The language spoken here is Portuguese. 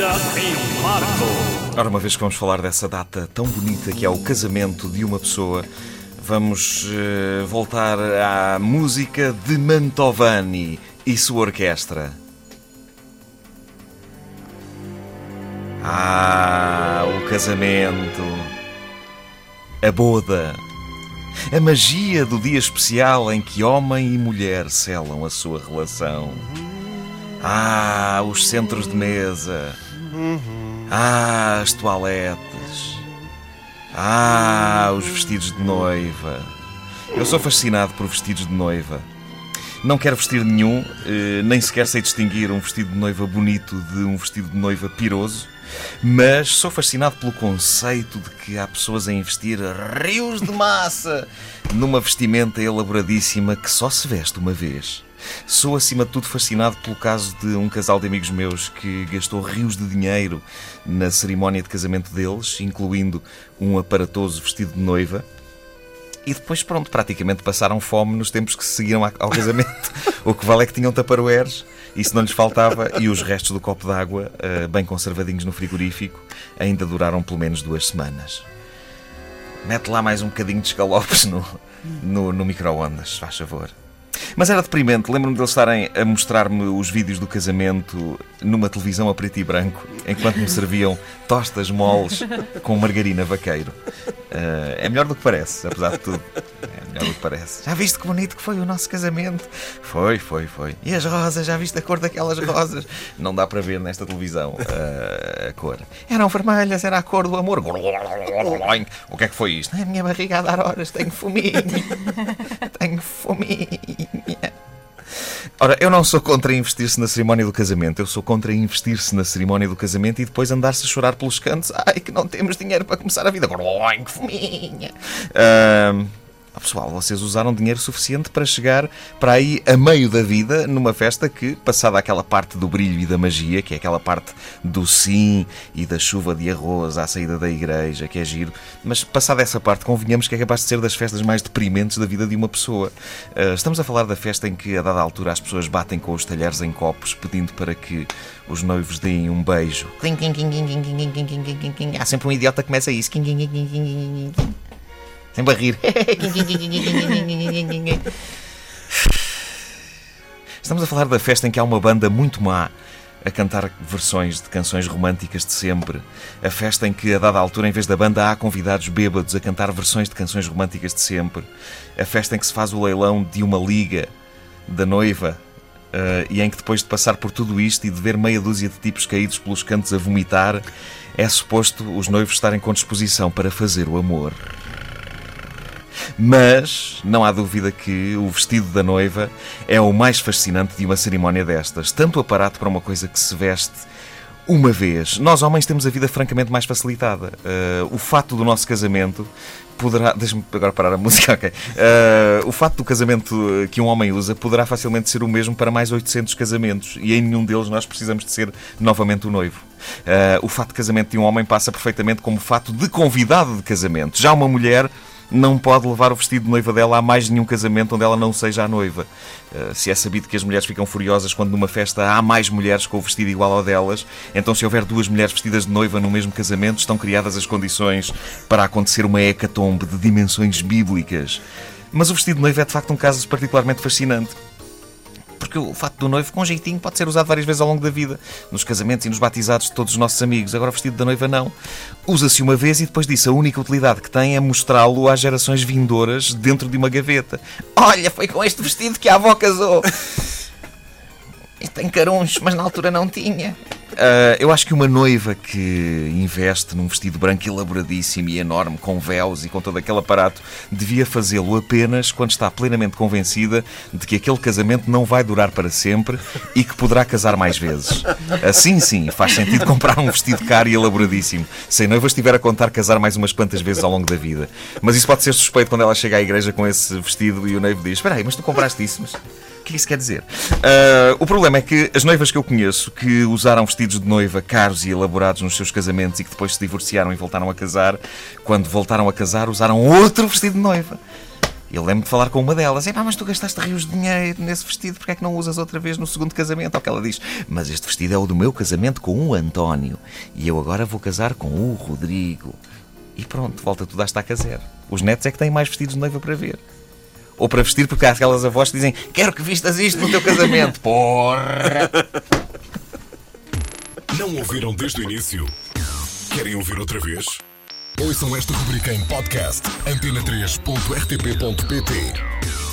em março. Ora, uma vez que vamos falar dessa data tão bonita que é o casamento de uma pessoa, vamos eh, voltar à música de Mantovani e sua orquestra. Ah, o casamento, a boda, a magia do dia especial em que homem e mulher selam a sua relação. Ah, os centros de mesa. Ah, as toaletes. Ah, os vestidos de noiva. Eu sou fascinado por vestidos de noiva. Não quero vestir nenhum, eh, nem sequer sei distinguir um vestido de noiva bonito de um vestido de noiva piroso, mas sou fascinado pelo conceito de que há pessoas a investir rios de massa numa vestimenta elaboradíssima que só se veste uma vez. Sou, acima de tudo, fascinado pelo caso de um casal de amigos meus que gastou rios de dinheiro na cerimónia de casamento deles, incluindo um aparatoso vestido de noiva. E depois, pronto, praticamente passaram fome nos tempos que se seguiram ao casamento. o que vale é que tinham taparoeiros, isso não lhes faltava, e os restos do copo d'água, eh, bem conservadinhos no frigorífico, ainda duraram pelo menos duas semanas. Mete lá mais um bocadinho de escalopes no, no, no micro-ondas, faz favor. Mas era deprimente. Lembro-me deles estarem a mostrar-me os vídeos do casamento numa televisão a preto e branco, enquanto me serviam tostas moles com margarina vaqueiro. Uh, é melhor do que parece, apesar de tudo. É melhor do que parece. Já viste que bonito que foi o nosso casamento? Foi, foi, foi. E as rosas? Já viste a cor daquelas rosas? Não dá para ver nesta televisão uh, a cor. Eram vermelhas, era a cor do amor. O que é que foi isto? É a minha barriga a dar horas, tenho fominha. Fominha. Ora, eu não sou contra investir-se na cerimónia do casamento, eu sou contra investir-se na cerimónia do casamento e depois andar-se a chorar pelos cantos. Ai, que não temos dinheiro para começar a vida. Que fominha. Uh, pessoal, vocês usaram dinheiro suficiente para chegar para aí a meio da vida numa festa que, passada aquela parte do brilho e da magia, que é aquela parte do sim e da chuva de arroz à saída da igreja, que é giro, mas passada essa parte, convenhamos que é capaz de ser das festas mais deprimentes da vida de uma pessoa. Uh, estamos a falar da festa em que, a dada altura, as pessoas batem com os talheres em copos pedindo para que os noivos deem um beijo. Há sempre um idiota que começa isso. Sempre a rir. Estamos a falar da festa em que há uma banda muito má a cantar versões de canções românticas de sempre. A festa em que, a dada altura, em vez da banda, há convidados bêbados a cantar versões de canções românticas de sempre. A festa em que se faz o leilão de uma liga da noiva. Uh, e em que, depois de passar por tudo isto e de ver meia dúzia de tipos caídos pelos cantos a vomitar, é suposto os noivos estarem com disposição para fazer o amor. Mas não há dúvida que o vestido da noiva é o mais fascinante de uma cerimónia destas. Tanto aparato para uma coisa que se veste uma vez. Nós, homens, temos a vida francamente mais facilitada. Uh, o fato do nosso casamento poderá. Deixa-me agora parar a música, ok. Uh, o fato do casamento que um homem usa poderá facilmente ser o mesmo para mais 800 casamentos e em nenhum deles nós precisamos de ser novamente o noivo. Uh, o fato de casamento de um homem passa perfeitamente como fato de convidado de casamento. Já uma mulher não pode levar o vestido de noiva dela a mais nenhum casamento onde ela não seja a noiva. Uh, se é sabido que as mulheres ficam furiosas quando numa festa há mais mulheres com o vestido igual ao delas, então se houver duas mulheres vestidas de noiva no mesmo casamento, estão criadas as condições para acontecer uma hecatombe de dimensões bíblicas. Mas o vestido de noiva é de facto um caso particularmente fascinante porque o fato do noivo, com jeitinho, pode ser usado várias vezes ao longo da vida, nos casamentos e nos batizados de todos os nossos amigos. Agora, o vestido da noiva, não. Usa-se uma vez e depois disso, a única utilidade que tem é mostrá-lo às gerações vindouras dentro de uma gaveta. Olha, foi com este vestido que a avó casou. Isto tem carunchos, mas na altura não tinha. Uh, eu acho que uma noiva que investe num vestido branco elaboradíssimo e enorme, com véus e com todo aquele aparato, devia fazê-lo apenas quando está plenamente convencida de que aquele casamento não vai durar para sempre e que poderá casar mais vezes. Assim sim, faz sentido comprar um vestido caro e elaboradíssimo, se a noiva estiver a contar casar mais umas quantas vezes ao longo da vida. Mas isso pode ser suspeito quando ela chega à igreja com esse vestido e o noivo diz: Espera aí, mas tu compraste isso? Mas que isso quer dizer? Uh, o problema é que as noivas que eu conheço que usaram vestidos de noiva caros e elaborados nos seus casamentos e que depois se divorciaram e voltaram a casar, quando voltaram a casar, usaram outro vestido de noiva. Eu lembro de falar com uma delas: Epá, mas tu gastaste rios de dinheiro nesse vestido, porque é que não usas outra vez no segundo casamento? Ao que ela diz: Mas este vestido é o do meu casamento com o António e eu agora vou casar com o Rodrigo. E pronto, volta tudo à estaca zero. Os netos é que têm mais vestidos de noiva para ver. Ou para vestir, porque há aquelas avós que dizem: Quero que vistas isto no teu casamento. Porra! Não ouviram desde o início? Querem ouvir outra vez? Ouçam esta rubrica em podcast antena3.rtp.pt